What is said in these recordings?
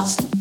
Awesome.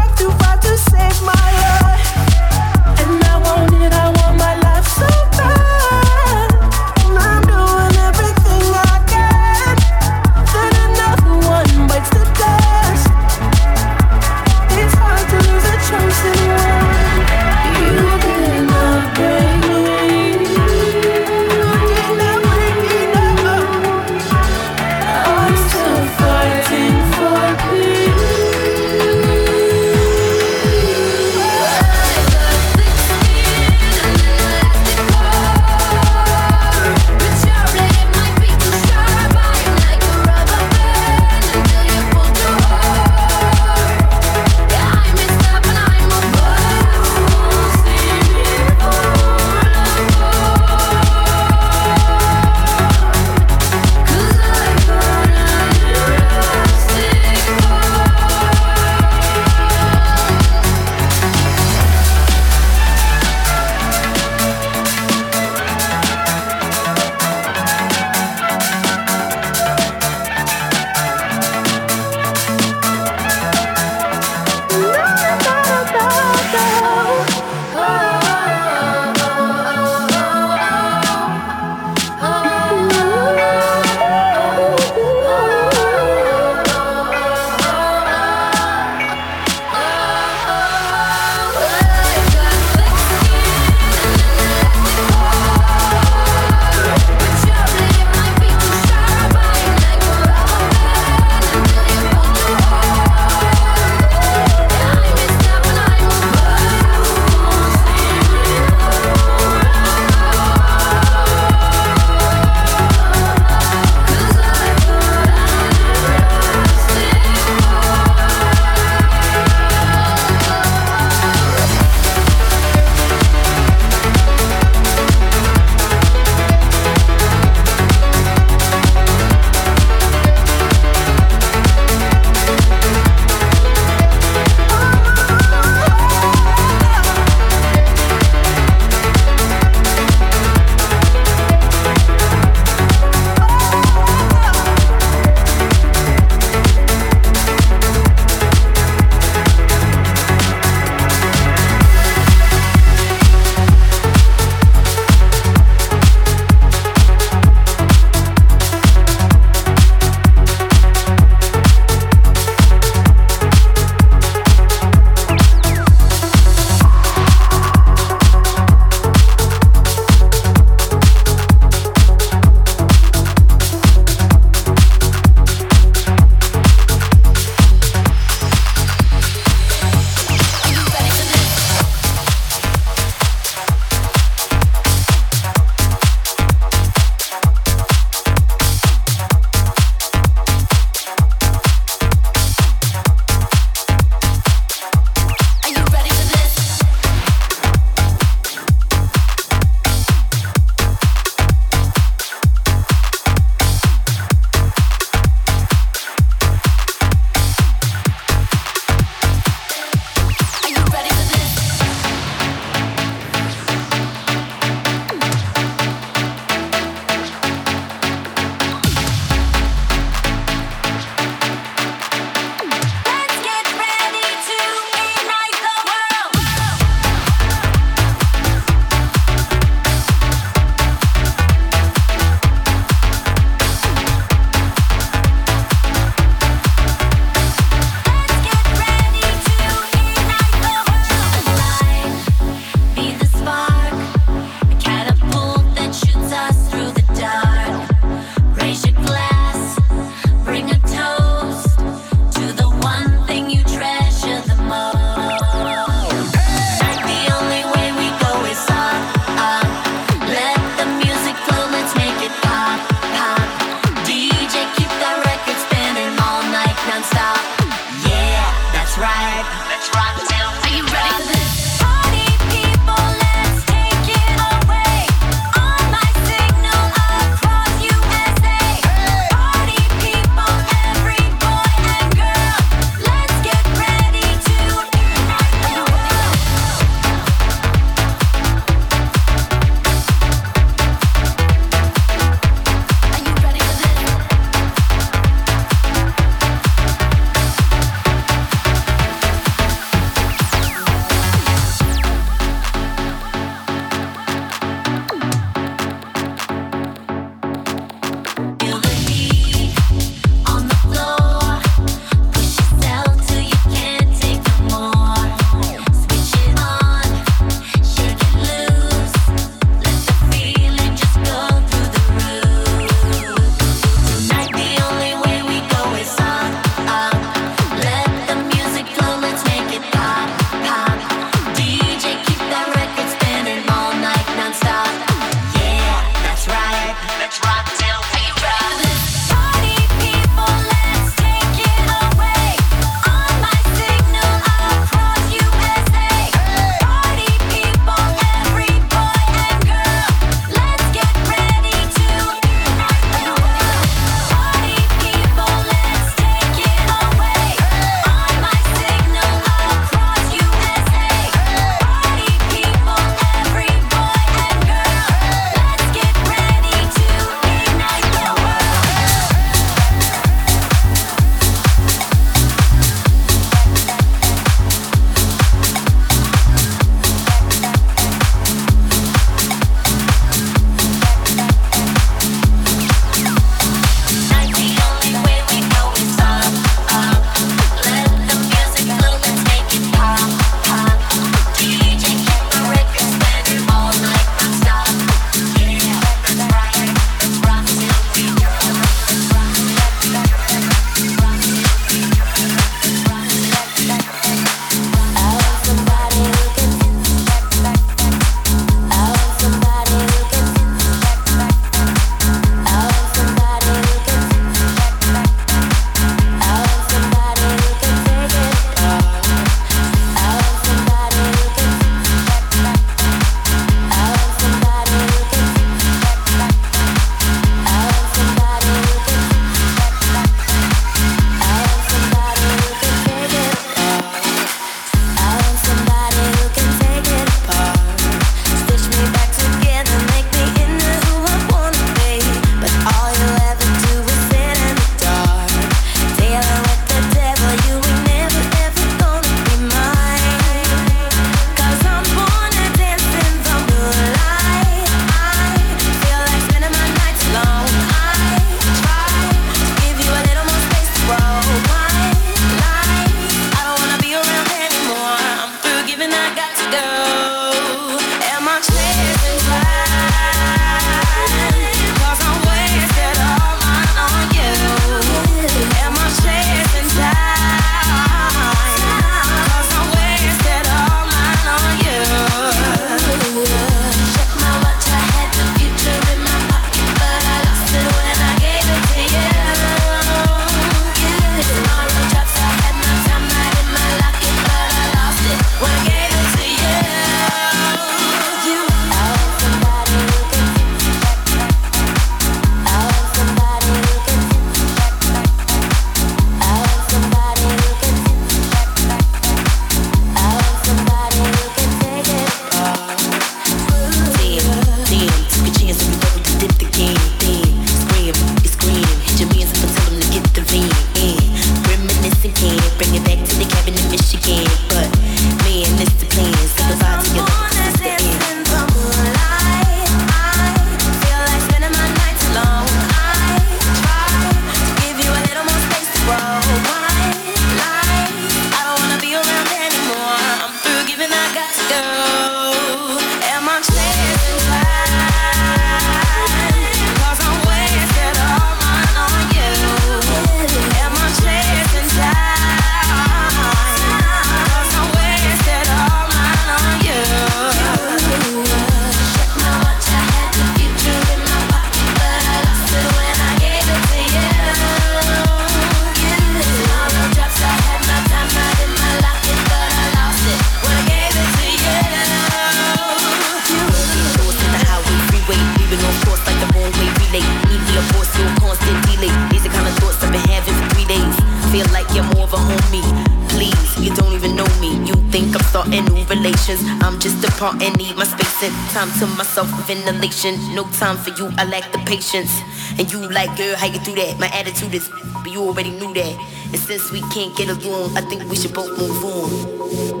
time to myself, ventilation. No time for you, I lack the patience. And you like, girl, how you do that? My attitude is, but you already knew that. And since we can't get along, I think we should both move on.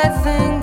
I think.